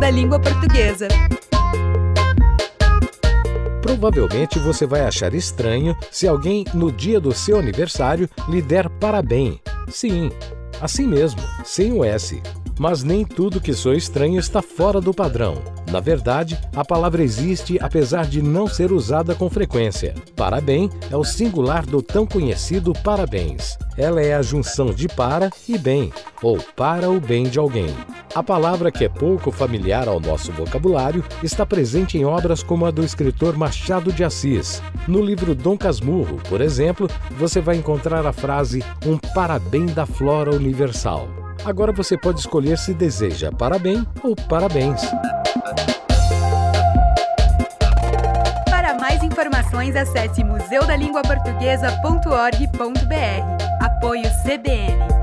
Da Língua Portuguesa. Provavelmente você vai achar estranho se alguém, no dia do seu aniversário, lhe der parabéns. Sim, assim mesmo, sem o S. Mas nem tudo que soa estranho está fora do padrão. Na verdade, a palavra existe apesar de não ser usada com frequência. Parabéns é o singular do tão conhecido parabéns. Ela é a junção de para e bem, ou para o bem de alguém. A palavra que é pouco familiar ao nosso vocabulário está presente em obras como a do escritor Machado de Assis. No livro Dom Casmurro, por exemplo, você vai encontrar a frase um parabéns da flora universal. Agora você pode escolher se deseja parabéns ou parabéns. Para mais informações, acesse museudalinguaportuguesa.org.br. Apoio CBN.